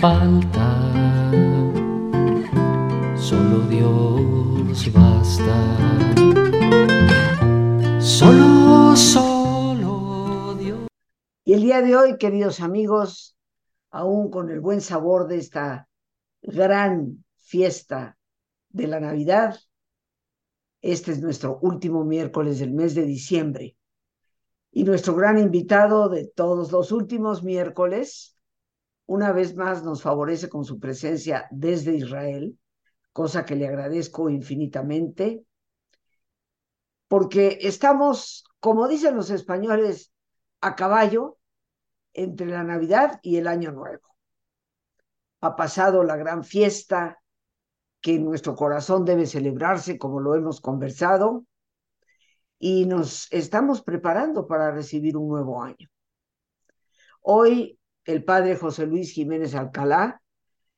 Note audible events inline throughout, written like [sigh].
Falta. Solo, solo Dios. Y el día de hoy, queridos amigos, aún con el buen sabor de esta gran fiesta de la Navidad, este es nuestro último miércoles del mes de diciembre. Y nuestro gran invitado de todos los últimos miércoles, una vez más nos favorece con su presencia desde Israel, cosa que le agradezco infinitamente porque estamos, como dicen los españoles, a caballo entre la Navidad y el Año Nuevo. Ha pasado la gran fiesta que en nuestro corazón debe celebrarse, como lo hemos conversado, y nos estamos preparando para recibir un nuevo año. Hoy el padre José Luis Jiménez Alcalá,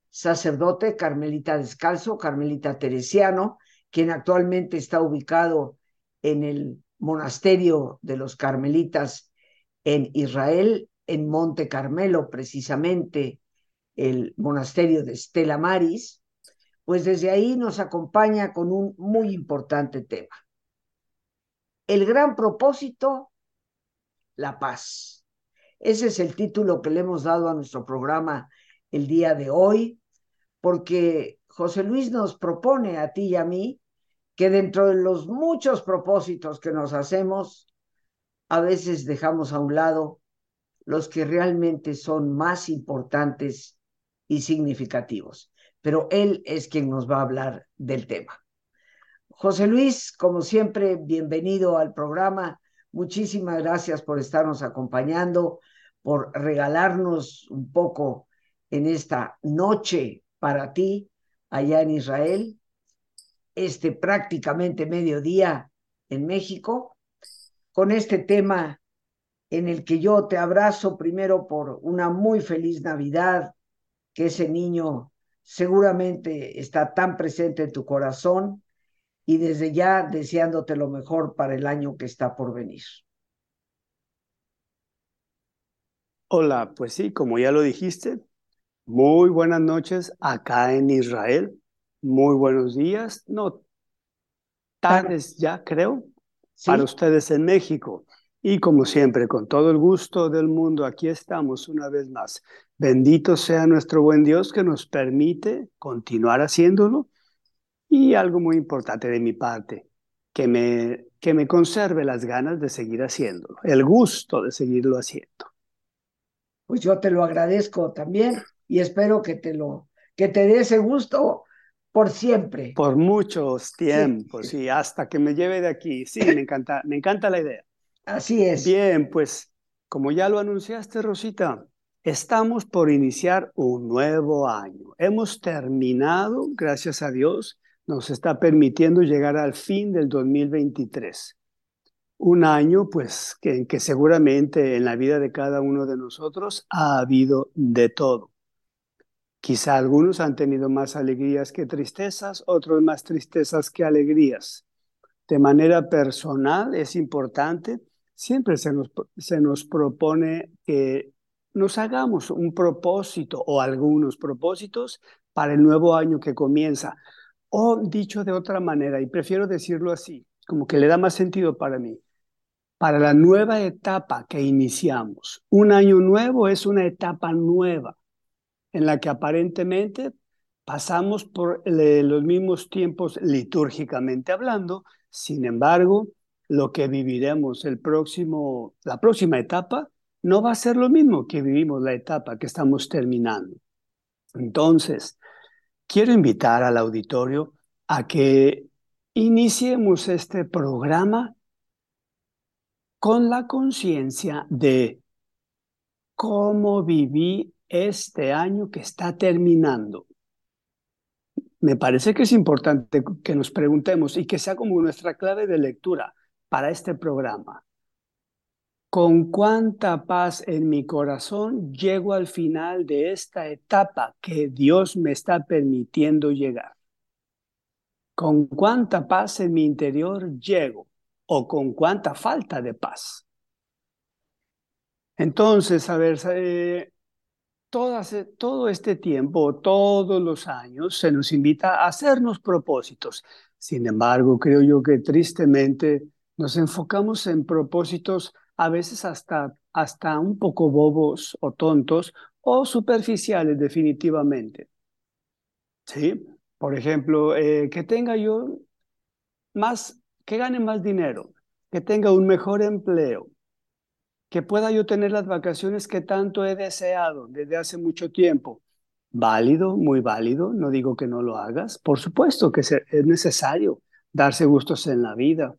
sacerdote carmelita descalzo, carmelita teresiano, quien actualmente está ubicado en el monasterio de los carmelitas en Israel, en Monte Carmelo, precisamente el monasterio de Stella Maris, pues desde ahí nos acompaña con un muy importante tema. El gran propósito, la paz. Ese es el título que le hemos dado a nuestro programa el día de hoy, porque José Luis nos propone a ti y a mí que dentro de los muchos propósitos que nos hacemos, a veces dejamos a un lado los que realmente son más importantes y significativos. Pero él es quien nos va a hablar del tema. José Luis, como siempre, bienvenido al programa. Muchísimas gracias por estarnos acompañando, por regalarnos un poco en esta noche para ti allá en Israel este prácticamente mediodía en México, con este tema en el que yo te abrazo primero por una muy feliz Navidad, que ese niño seguramente está tan presente en tu corazón y desde ya deseándote lo mejor para el año que está por venir. Hola, pues sí, como ya lo dijiste, muy buenas noches acá en Israel. Muy buenos días, no, tardes ya creo, para ustedes en México. Y como siempre, con todo el gusto del mundo, aquí estamos una vez más. Bendito sea nuestro buen Dios que nos permite continuar haciéndolo. Y algo muy importante de mi parte, que me, que me conserve las ganas de seguir haciéndolo, el gusto de seguirlo haciendo. Pues yo te lo agradezco también y espero que te lo que te dé ese gusto por siempre. Por muchos tiempos, y hasta que me lleve de aquí. Sí, me encanta, me encanta la idea. Así es. Bien, pues como ya lo anunciaste, Rosita, estamos por iniciar un nuevo año. Hemos terminado, gracias a Dios, nos está permitiendo llegar al fin del 2023. Un año, pues, que, en que seguramente en la vida de cada uno de nosotros ha habido de todo. Quizá algunos han tenido más alegrías que tristezas, otros más tristezas que alegrías. De manera personal es importante, siempre se nos, se nos propone que nos hagamos un propósito o algunos propósitos para el nuevo año que comienza. O dicho de otra manera, y prefiero decirlo así, como que le da más sentido para mí, para la nueva etapa que iniciamos. Un año nuevo es una etapa nueva en la que aparentemente pasamos por los mismos tiempos litúrgicamente hablando, sin embargo, lo que viviremos el próximo, la próxima etapa no va a ser lo mismo que vivimos la etapa que estamos terminando. Entonces, quiero invitar al auditorio a que iniciemos este programa con la conciencia de cómo viví este año que está terminando. Me parece que es importante que nos preguntemos y que sea como nuestra clave de lectura para este programa. ¿Con cuánta paz en mi corazón llego al final de esta etapa que Dios me está permitiendo llegar? ¿Con cuánta paz en mi interior llego? ¿O con cuánta falta de paz? Entonces, a ver, eh, todo este tiempo, todos los años, se nos invita a hacernos propósitos. Sin embargo, creo yo que tristemente nos enfocamos en propósitos a veces hasta, hasta un poco bobos o tontos o superficiales definitivamente. ¿Sí? Por ejemplo, eh, que tenga yo más, que gane más dinero, que tenga un mejor empleo, que pueda yo tener las vacaciones que tanto he deseado desde hace mucho tiempo. Válido, muy válido, no digo que no lo hagas. Por supuesto que es necesario darse gustos en la vida,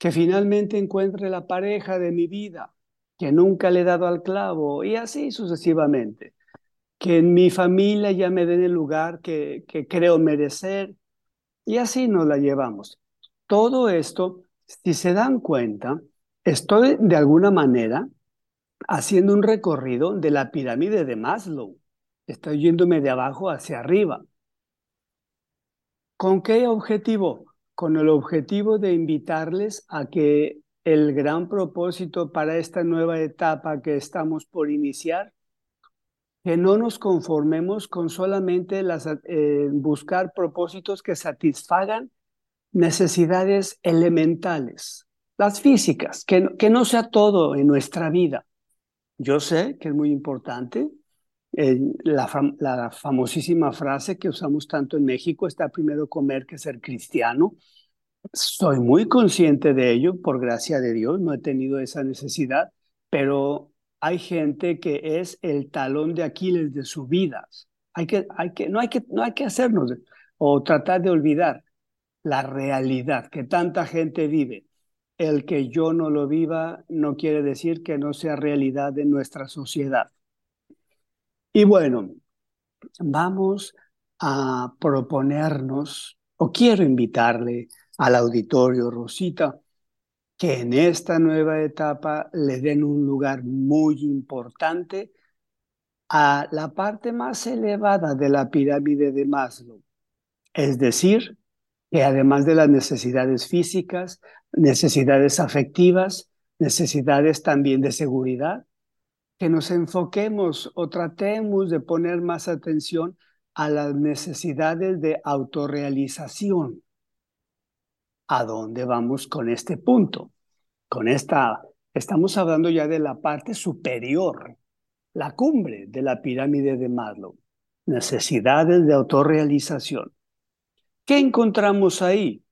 que finalmente encuentre la pareja de mi vida, que nunca le he dado al clavo, y así sucesivamente. Que en mi familia ya me den el lugar que, que creo merecer, y así nos la llevamos. Todo esto, si se dan cuenta, estoy de alguna manera haciendo un recorrido de la pirámide de Maslow. Estoy yéndome de abajo hacia arriba. ¿Con qué objetivo? Con el objetivo de invitarles a que el gran propósito para esta nueva etapa que estamos por iniciar, que no nos conformemos con solamente eh, buscar propósitos que satisfagan necesidades elementales, las físicas, que, que no sea todo en nuestra vida. Yo sé que es muy importante eh, la, famosísima frase que usamos tanto en México, está primero comer que ser cristiano. Soy muy consciente de ello, por gracia de Dios, no he tenido esa necesidad, pero hay gente que es el talón de Aquiles de su vida. Hay que, hay que, no, hay que, no hay que hacernos o tratar de olvidar la realidad que tanta gente vive. El que yo no lo viva no quiere decir que no sea realidad de nuestra sociedad. Y bueno, vamos a proponernos, o quiero invitarle al auditorio, Rosita, que en esta nueva etapa le den un lugar muy importante a la parte más elevada de la pirámide de Maslow. Es decir, que además de las necesidades físicas, necesidades afectivas, necesidades también de seguridad, que nos enfoquemos o tratemos de poner más atención a las necesidades de autorrealización. ¿A dónde vamos con este punto? Con esta, estamos hablando ya de la parte superior, la cumbre de la pirámide de Maslow. Necesidades de autorrealización. ¿Qué encontramos ahí?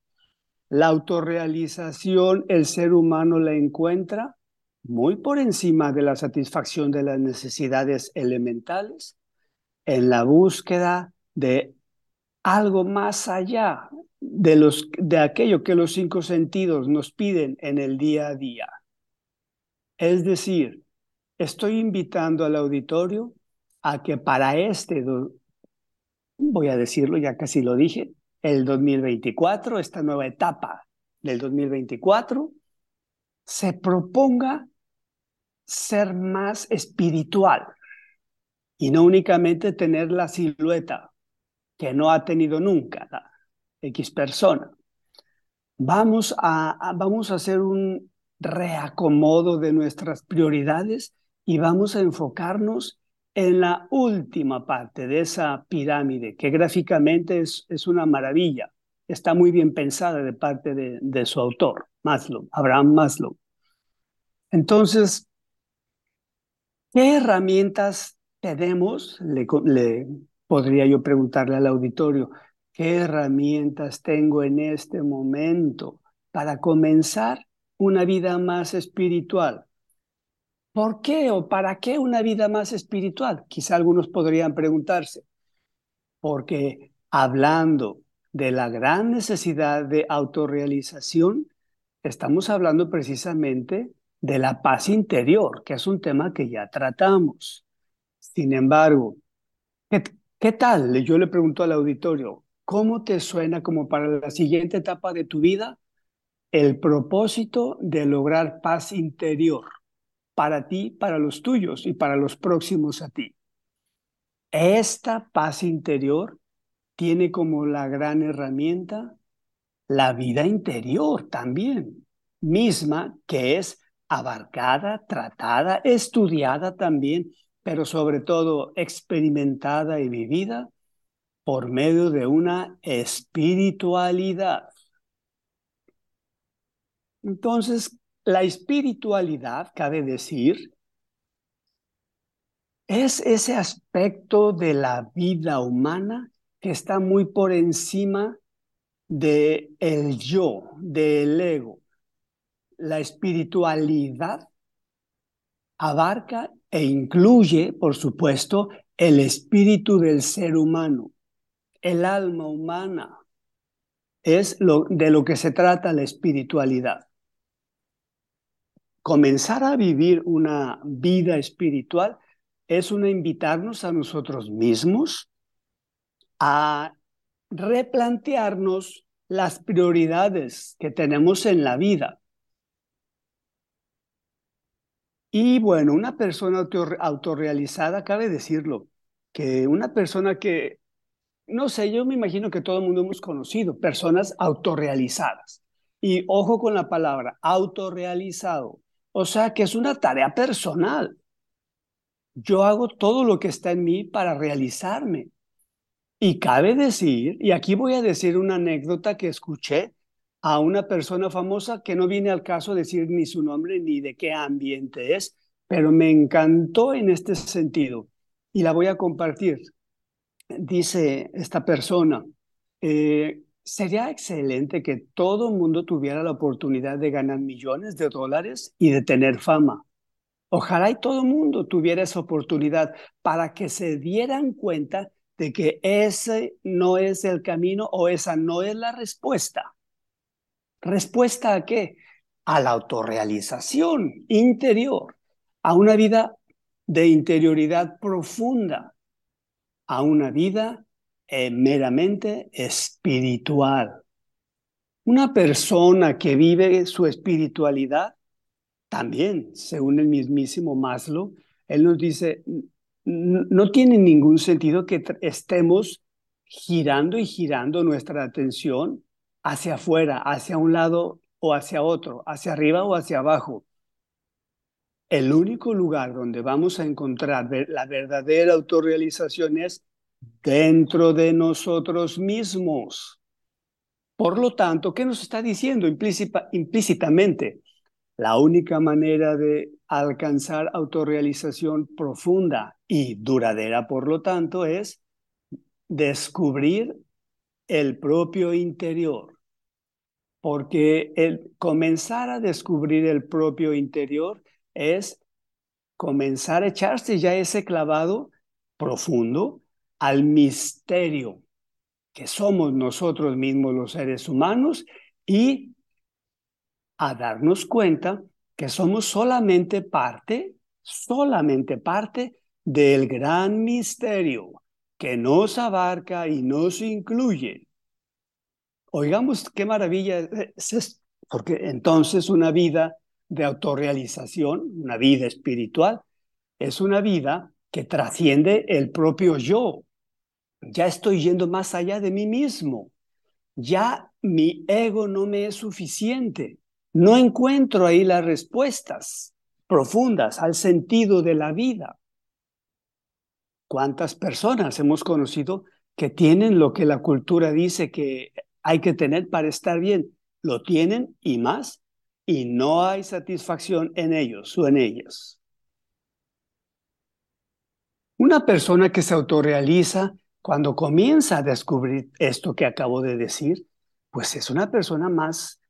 La autorrealización, el ser humano la encuentra muy por encima de la satisfacción de las necesidades elementales, en la búsqueda de algo más allá de, los, de aquello que los cinco sentidos nos piden en el día a día. Es decir, estoy invitando al auditorio a que para este, voy a decirlo, ya casi lo dije, el 2024, esta nueva etapa del 2024, se proponga ser más espiritual y no únicamente tener la silueta que no ha tenido nunca la X persona. Vamos a, vamos a hacer un reacomodo de nuestras prioridades y vamos a enfocarnos en la última parte de esa pirámide, que gráficamente es, es una maravilla. Está muy bien pensada de parte de, de su autor, Maslow, Abraham Maslow. Entonces, ¿qué herramientas tenemos? Le, le podría yo preguntarle al auditorio, ¿qué herramientas tengo en este momento para comenzar una vida más espiritual? ¿Por qué o para qué una vida más espiritual? Quizá algunos podrían preguntarse. Porque hablando de la gran necesidad de autorrealización, estamos hablando precisamente de la paz interior, que es un tema que ya tratamos. Sin embargo, ¿qué, qué tal? Yo le pregunto al auditorio, ¿cómo te suena como para la siguiente etapa de tu vida el propósito de lograr paz interior para ti, para los tuyos y para los próximos a ti? Esta paz interior tiene como la gran herramienta la vida interior también, misma que es abarcada, tratada, estudiada también, pero sobre todo experimentada y vivida por medio de una espiritualidad. Entonces, la espiritualidad, cabe decir, es ese aspecto de la vida humana que está muy por encima de el yo, del ego. La espiritualidad abarca e incluye, por supuesto, el espíritu del ser humano, el alma humana. Es lo, de lo que se trata la espiritualidad. Comenzar a vivir una vida espiritual es una invitarnos a nosotros mismos a replantearnos las prioridades que tenemos en la vida. Y bueno, una persona autorrealizada, cabe decirlo, que una persona que, no sé, yo me imagino que todo el mundo hemos conocido, personas autorrealizadas. Y ojo con la palabra, autorrealizado. O sea que es una tarea personal. Yo hago todo lo que está en mí para realizarme. Y cabe decir, y aquí voy a decir una anécdota que escuché a una persona famosa que no viene al caso decir ni su nombre ni de qué ambiente es, pero me encantó en este sentido y la voy a compartir. Dice esta persona, eh, sería excelente que todo el mundo tuviera la oportunidad de ganar millones de dólares y de tener fama. Ojalá y todo el mundo tuviera esa oportunidad para que se dieran cuenta de que ese no es el camino o esa no es la respuesta. ¿Respuesta a qué? A la autorrealización interior, a una vida de interioridad profunda, a una vida eh, meramente espiritual. Una persona que vive su espiritualidad también, según el mismísimo Maslow, él nos dice, no tiene ningún sentido que estemos girando y girando nuestra atención hacia afuera, hacia un lado o hacia otro, hacia arriba o hacia abajo. El único lugar donde vamos a encontrar la verdadera autorrealización es dentro de nosotros mismos. Por lo tanto, ¿qué nos está diciendo implícitamente? La única manera de alcanzar autorrealización profunda y duradera, por lo tanto, es descubrir el propio interior. Porque el comenzar a descubrir el propio interior es comenzar a echarse ya ese clavado profundo al misterio que somos nosotros mismos los seres humanos y a darnos cuenta que somos solamente parte, solamente parte del gran misterio que nos abarca y nos incluye. Oigamos qué maravilla es porque entonces una vida de autorrealización, una vida espiritual, es una vida que trasciende el propio yo. Ya estoy yendo más allá de mí mismo. Ya mi ego no me es suficiente. No encuentro ahí las respuestas profundas al sentido de la vida. ¿Cuántas personas hemos conocido que tienen lo que la cultura dice que hay que tener para estar bien? Lo tienen y más, y no hay satisfacción en ellos o en ellas. Una persona que se autorrealiza cuando comienza a descubrir esto que acabo de decir, pues es una persona más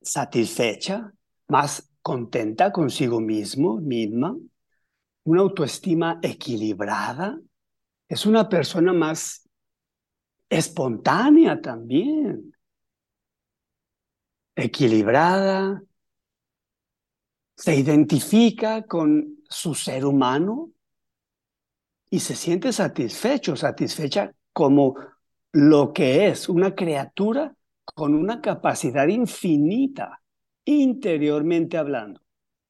satisfecha, más contenta consigo mismo, misma, una autoestima equilibrada, es una persona más espontánea también, equilibrada, se identifica con su ser humano y se siente satisfecho, satisfecha como lo que es una criatura con una capacidad infinita, interiormente hablando,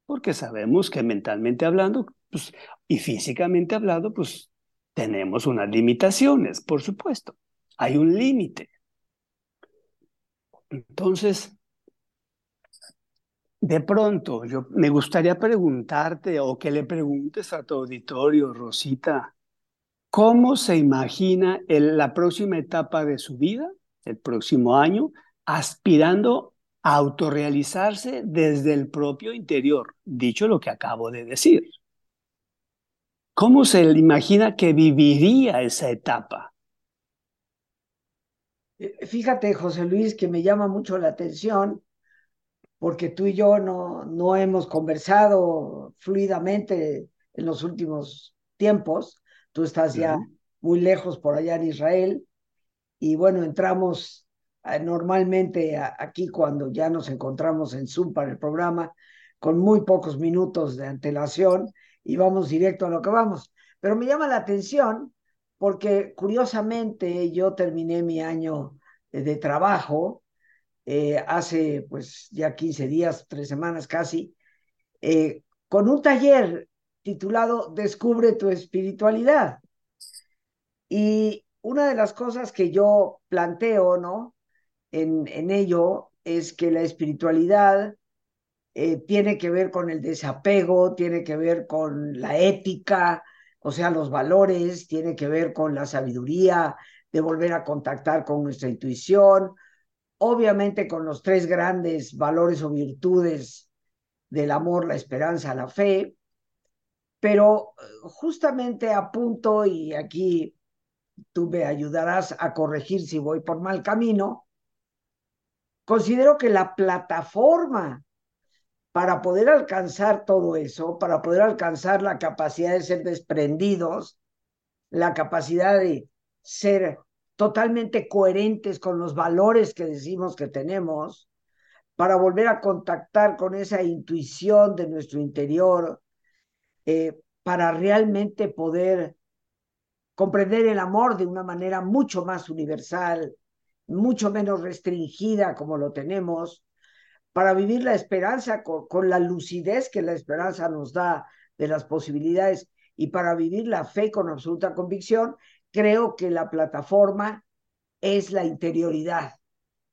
porque sabemos que mentalmente hablando pues, y físicamente hablando, pues tenemos unas limitaciones, por supuesto. Hay un límite. Entonces, de pronto, yo me gustaría preguntarte o que le preguntes a tu auditorio, Rosita, ¿cómo se imagina la próxima etapa de su vida, el próximo año, aspirando a autorrealizarse desde el propio interior, dicho lo que acabo de decir? ¿Cómo se imagina que viviría esa etapa? Eh, fíjate, José Luis, que me llama mucho la atención porque tú y yo no, no hemos conversado fluidamente en los últimos tiempos. Tú estás ya muy lejos por allá en Israel y bueno, entramos eh, normalmente aquí cuando ya nos encontramos en Zoom para el programa con muy pocos minutos de antelación y vamos directo a lo que vamos. Pero me llama la atención porque curiosamente yo terminé mi año de trabajo eh, hace pues ya 15 días, tres semanas casi, eh, con un taller titulado Descubre tu espiritualidad. Y una de las cosas que yo planteo, ¿no? En, en ello es que la espiritualidad eh, tiene que ver con el desapego, tiene que ver con la ética, o sea, los valores, tiene que ver con la sabiduría, de volver a contactar con nuestra intuición, obviamente con los tres grandes valores o virtudes del amor, la esperanza, la fe, pero eh, justamente a punto, y aquí tú me ayudarás a corregir si voy por mal camino, considero que la plataforma para poder alcanzar todo eso, para poder alcanzar la capacidad de ser desprendidos, la capacidad de ser totalmente coherentes con los valores que decimos que tenemos, para volver a contactar con esa intuición de nuestro interior, eh, para realmente poder comprender el amor de una manera mucho más universal, mucho menos restringida como lo tenemos, para vivir la esperanza con, la lucidez que la esperanza nos da de las posibilidades y para vivir la fe con absoluta convicción, creo que la plataforma es la interioridad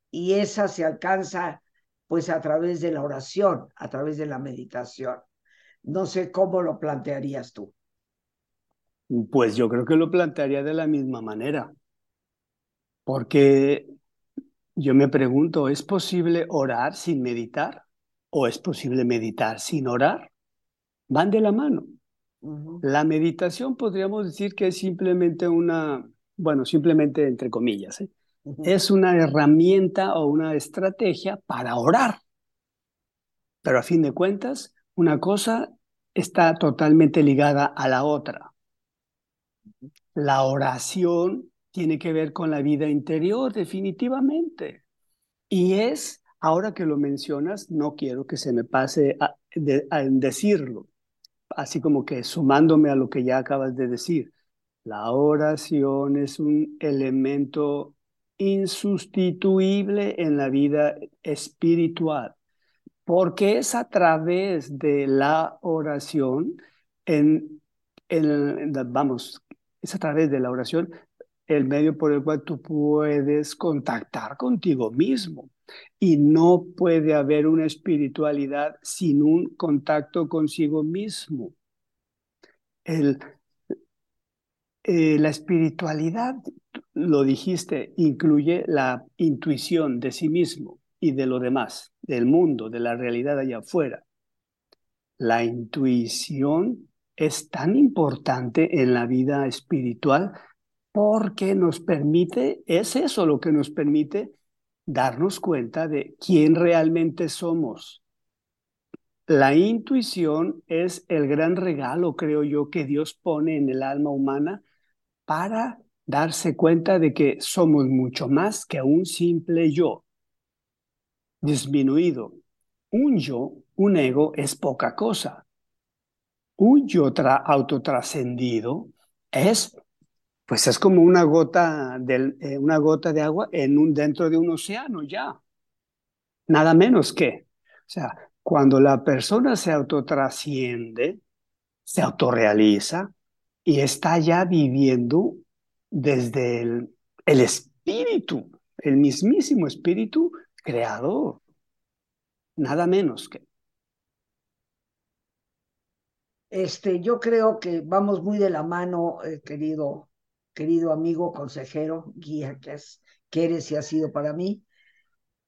y esa se alcanza pues a través de la oración, a través de la meditación. No sé cómo lo plantearías tú. Pues yo creo que lo plantearía de la misma manera, porque yo me pregunto, ¿es posible orar sin meditar? ¿O es posible meditar sin orar? Van de la mano. La meditación podríamos decir que es simplemente una, bueno, simplemente entre comillas, ¿eh? es una herramienta o una estrategia para orar. Pero a fin de cuentas, una cosa está totalmente ligada a la otra. La oración tiene que ver con la vida interior, definitivamente. Y es, ahora que lo mencionas, no quiero que se me pase a, decirlo, así como que sumándome a lo que ya acabas de decir. La oración es un elemento insustituible en la vida espiritual, porque es a través de la oración, en, en, vamos, es a través de la oración el medio por el cual tú puedes contactar contigo mismo. Y no puede haber una espiritualidad sin un contacto consigo mismo. El, eh, la espiritualidad, lo dijiste, incluye la intuición de sí mismo. y de lo demás, del mundo, de la realidad allá afuera. La intuición es tan importante en la vida espiritual porque nos permite, es eso lo que nos permite darnos cuenta de quién realmente somos. La intuición es el gran regalo, creo yo, que Dios pone en el alma humana para darse cuenta de que somos mucho más que un simple yo disminuido. Un yo, un ego, es poca cosa. Un yo autotrascendido es, pues es como una gota, de, eh, una gota de agua en un, dentro de un océano ya. Nada menos que. O sea, cuando la persona se autotrasciende, se autorrealiza y está ya viviendo desde el, el espíritu, el mismísimo espíritu creador. Nada menos que. Este, yo creo que vamos muy de la mano, eh, querido, querido amigo, consejero, guía que, es, que eres y has sido para mí.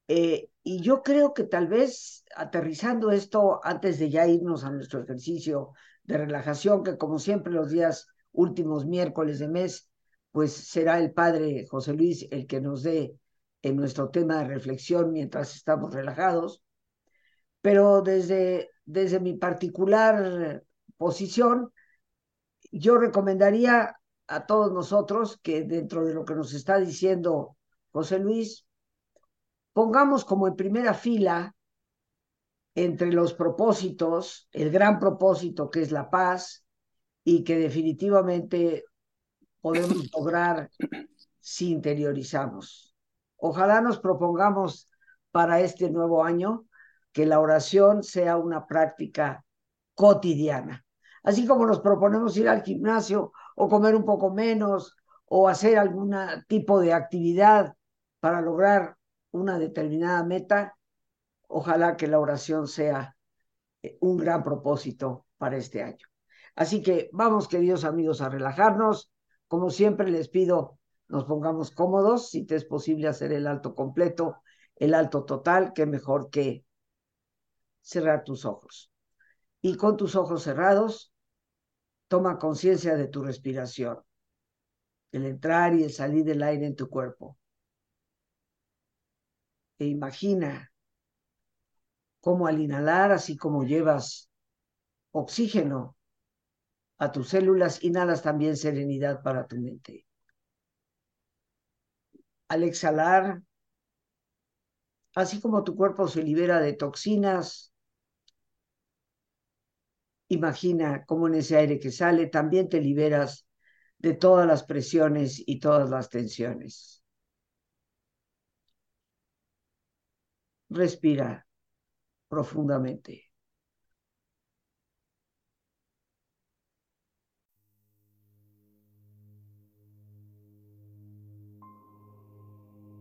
Eh, y yo creo que tal vez aterrizando esto antes de ya irnos a nuestro ejercicio de relajación, que como siempre los días últimos miércoles de mes, pues será el padre José Luis el que nos dé en nuestro tema de reflexión mientras estamos relajados. Pero desde, desde mi particular posición, yo recomendaría a todos nosotros que dentro de lo que nos está diciendo José Luis, pongamos como en primera fila entre los propósitos, el gran propósito que es la paz y que definitivamente podemos [clears throat] lograr si interiorizamos. Ojalá nos propongamos para este nuevo año que la oración sea una práctica cotidiana. Así como nos proponemos ir al gimnasio o comer un poco menos o hacer algún tipo de actividad para lograr una determinada meta, ojalá que la oración sea eh, un gran propósito para este año. Así que vamos, queridos amigos, a relajarnos. Como siempre les pido nos pongamos cómodos, si te es posible hacer el alto completo, el alto total, que mejor que cerrar tus ojos. Y con tus ojos cerrados, toma conciencia de tu respiración, el entrar y el salir del aire en tu cuerpo. E imagina cómo al inhalar, así como llevas oxígeno a tus células, inhalas también serenidad para tu mente al exhalar, así como tu cuerpo se libera de toxinas, imagina cómo en ese aire que sale también te liberas de todas las presiones y todas las tensiones. Respira profundamente.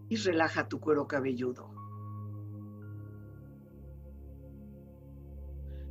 y relaja tu cuero cabelludo.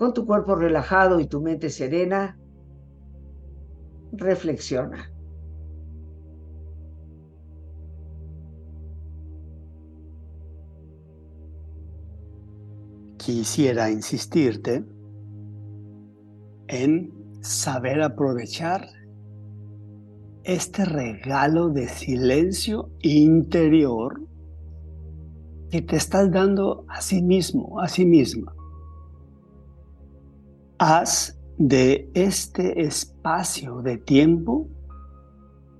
Con tu cuerpo relajado y tu mente serena, reflexiona. Quisiera insistirte en saber aprovechar este regalo de silencio interior que te estás dando a sí mismo, a sí misma. Haz de este espacio de tiempo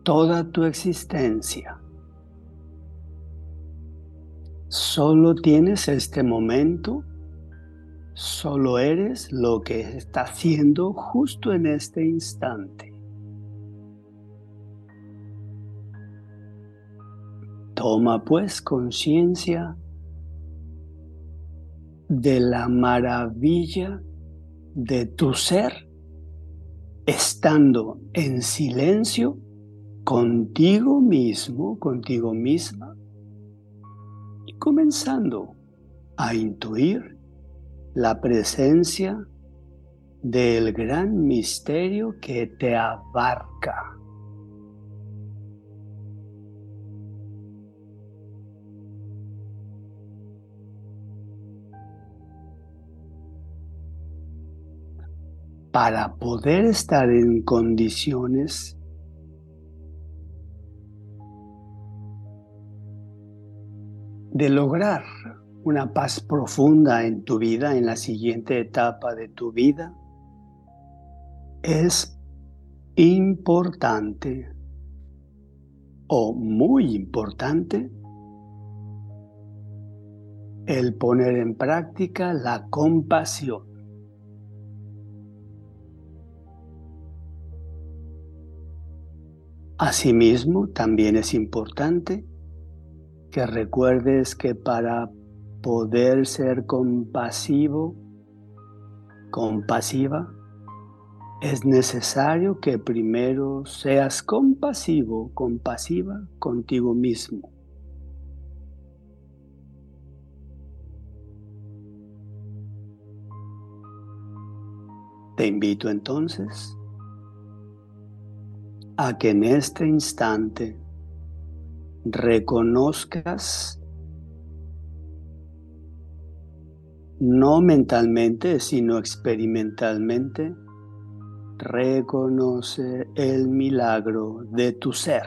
toda tu existencia. Solo tienes este momento, solo eres lo que está haciendo justo en este instante. Toma pues conciencia de la maravilla de tu ser, estando en silencio contigo mismo, contigo misma, y comenzando a intuir la presencia del gran misterio que te abarca. Para poder estar en condiciones de lograr una paz profunda en tu vida, en la siguiente etapa de tu vida, es importante o muy importante el poner en práctica la compasión. Asimismo, también es importante que recuerdes que para poder ser compasivo, compasiva, es necesario que primero seas compasivo, compasiva contigo mismo. Te invito entonces a que en este instante reconozcas no mentalmente, sino experimentalmente, reconoce el milagro de tu ser.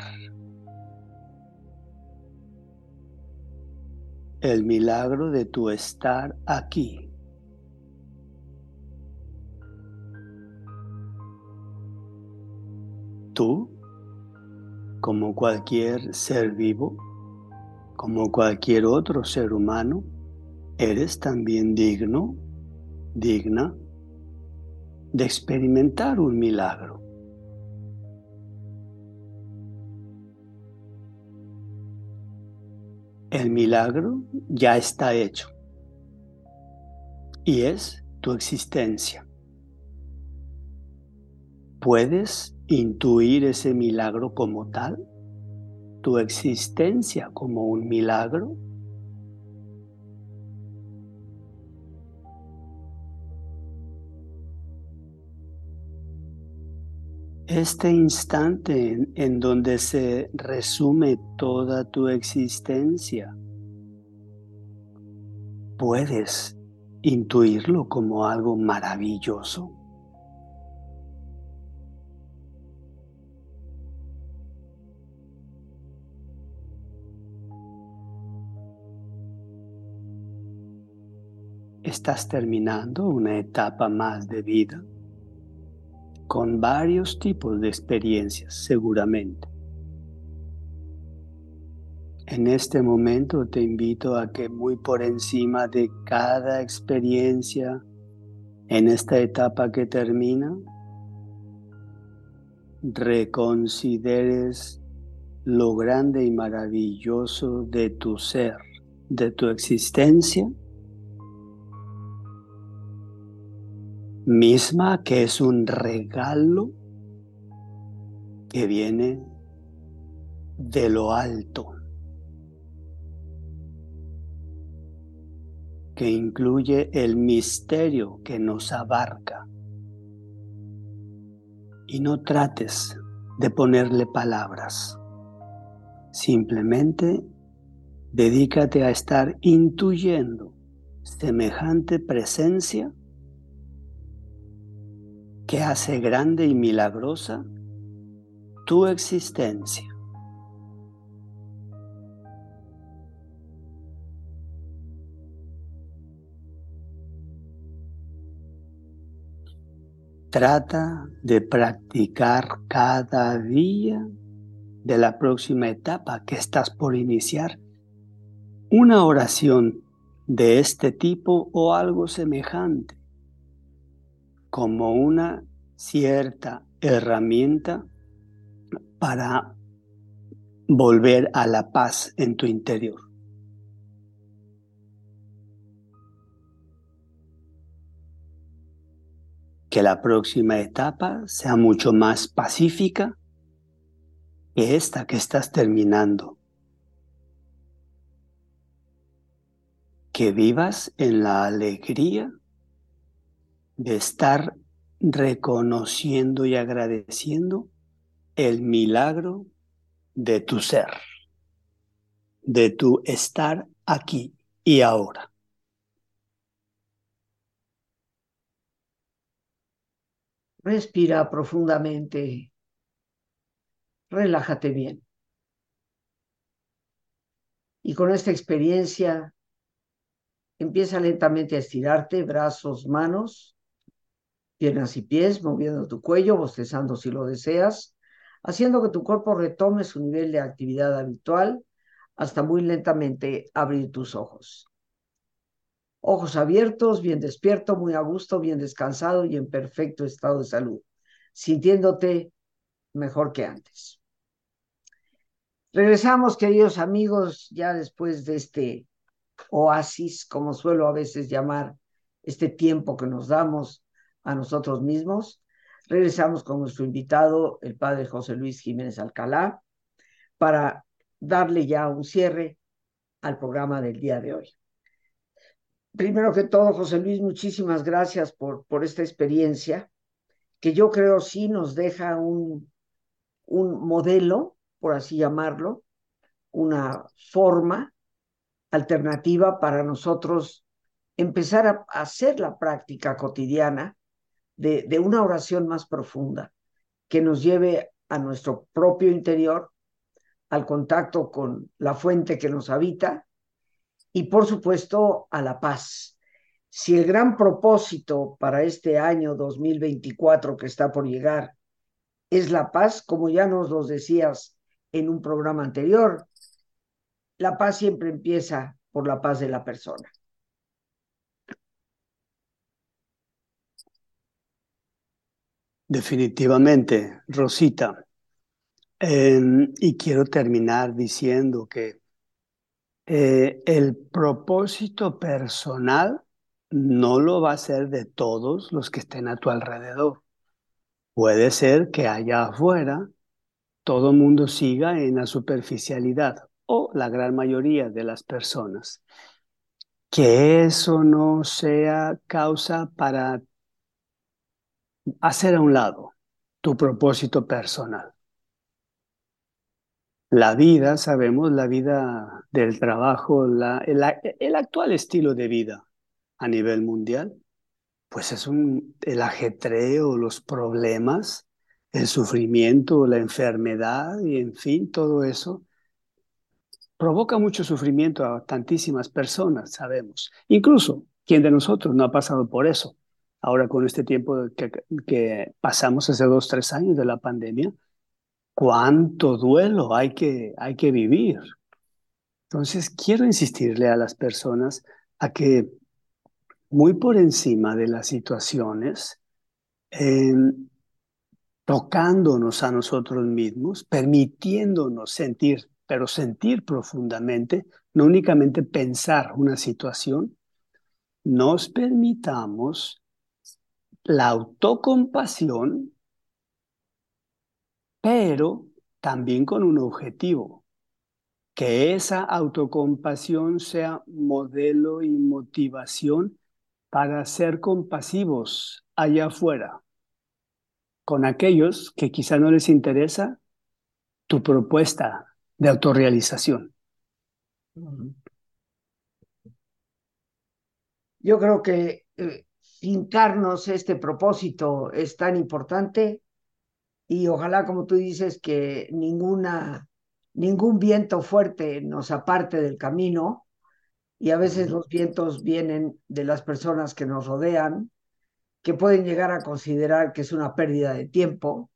El milagro de tu estar aquí. Tú, como cualquier ser vivo, como cualquier otro ser humano, eres también digno, digna de experimentar un milagro. El milagro ya está hecho y es tu existencia. ¿Puedes intuir ese milagro como tal? ¿Tu existencia como un milagro? Este instante en, donde se resume toda tu existencia, puedes intuirlo como algo maravilloso. Estás terminando una etapa más de vida con varios tipos de experiencias, seguramente. En este momento te invito a que muy por encima de cada experiencia en esta etapa que termina, reconsideres lo grande y maravilloso de tu ser, de tu existencia misma que es un regalo que viene de lo alto, que incluye el misterio que nos abarca. Y no trates de ponerle palabras, simplemente dedícate a estar intuyendo semejante presencia que hace grande y milagrosa tu existencia. Trata de practicar cada día de la próxima etapa que estás por iniciar una oración de este tipo o algo semejante como una cierta herramienta para volver a la paz en tu interior. Que la próxima etapa sea mucho más pacífica que esta que estás terminando. Que vivas en la alegría de estar reconociendo y agradeciendo el milagro de tu ser, de tu estar aquí y ahora. Respira profundamente. Relájate bien. Y con esta experiencia, empieza lentamente a estirarte, brazos, manos, piernas y pies, moviendo tu cuello, bostezando si lo deseas, haciendo que tu cuerpo retome su nivel de actividad habitual hasta muy lentamente abrir tus ojos. Ojos abiertos, bien despierto, muy a gusto, bien descansado y en perfecto estado de salud, sintiéndote mejor que antes. Regresamos, queridos amigos, ya después de este oasis, como suelo a veces llamar este tiempo que nos damos a nosotros mismos. Regresamos con nuestro invitado, el padre José Luis Jiménez Alcalá, para darle ya un cierre al programa del día de hoy. Primero que todo, José Luis, muchísimas gracias por, por esta experiencia, que yo creo sí nos deja un, un modelo por así llamarlo, una forma alternativa para nosotros empezar a hacer la práctica cotidiana de, una oración más profunda que nos lleve a nuestro propio interior, al contacto con la fuente que nos habita y por supuesto a la paz. Si el gran propósito para este año 2024 que está por llegar es la paz, como ya nos lo decías en un programa anterior, la paz siempre empieza por la paz de la persona. Definitivamente, Rosita. Eh, y quiero terminar diciendo que eh, el propósito personal no lo va a ser de todos los que estén a tu alrededor. Puede ser que allá afuera todo mundo siga en la superficialidad o la gran mayoría de las personas. Que eso no sea causa para hacer a un lado tu propósito personal. La vida, sabemos, la vida del trabajo, el, el, actual estilo de vida a nivel mundial, pues es un, el ajetreo, los problemas el sufrimiento, la enfermedad y en fin, todo eso provoca mucho sufrimiento a tantísimas personas, sabemos. Incluso, ¿quién de nosotros no ha pasado por eso? Ahora con este tiempo que, que pasamos hace dos, tres años de la pandemia, cuánto duelo hay que, hay que vivir. Entonces, quiero insistirle a las personas a que muy por encima de las situaciones, eh, tocándonos a nosotros mismos, permitiéndonos sentir, pero sentir profundamente, no únicamente pensar una situación, nos permitamos la autocompasión, pero también con un objetivo, que esa autocompasión sea modelo y motivación para ser compasivos allá afuera, con aquellos que quizá no les interesa tu propuesta de autorrealización. Yo creo que eh, fincarnos este propósito es tan importante y ojalá, como tú dices, que ninguna, ningún viento fuerte nos aparte del camino y a veces los vientos vienen de las personas que nos rodean que pueden llegar a considerar que es una pérdida de tiempo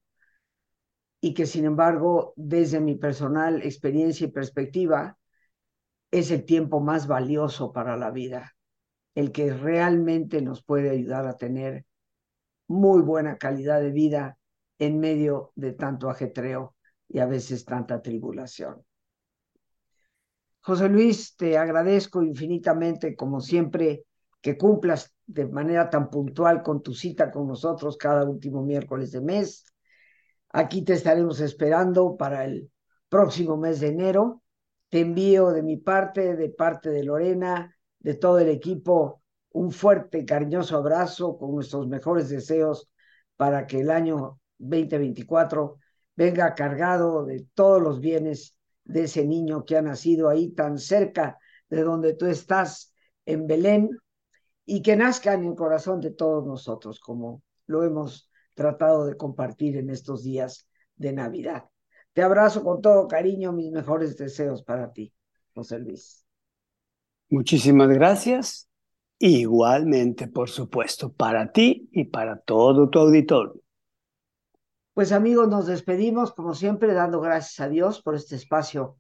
y que sin embargo, desde mi personal experiencia y perspectiva, es el tiempo más valioso para la vida, el que realmente nos puede ayudar a tener muy buena calidad de vida en medio de tanto ajetreo y a veces tanta tribulación. José Luis, te agradezco infinitamente, como siempre, que cumplas de manera tan puntual con tu cita con nosotros cada último miércoles de mes. Aquí te estaremos esperando para el próximo mes de enero. Te envío de mi parte, de parte de Lorena, de todo el equipo, un fuerte, cariñoso abrazo con nuestros mejores deseos para que el año 2024 venga cargado de todos los bienes de ese niño que ha nacido ahí tan cerca de donde tú estás, en Belén, y que nazca en el corazón de todos nosotros, como lo hemos tratado de compartir en estos días de Navidad. Te abrazo con todo cariño, mis mejores deseos para ti, José Luis. Muchísimas gracias. Igualmente, por supuesto, para ti y para todo tu auditorio. Pues amigos, nos despedimos como siempre dando gracias a Dios por este espacio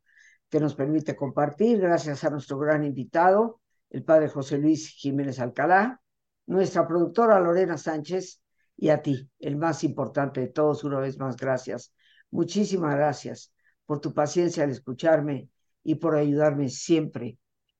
que nos permite compartir, gracias a nuestro gran invitado, el padre José Luis Jiménez Alcalá, nuestra productora Lorena Sánchez y a ti, el más importante de todos, una vez más, gracias. Muchísimas gracias por tu paciencia al escucharme y por ayudarme siempre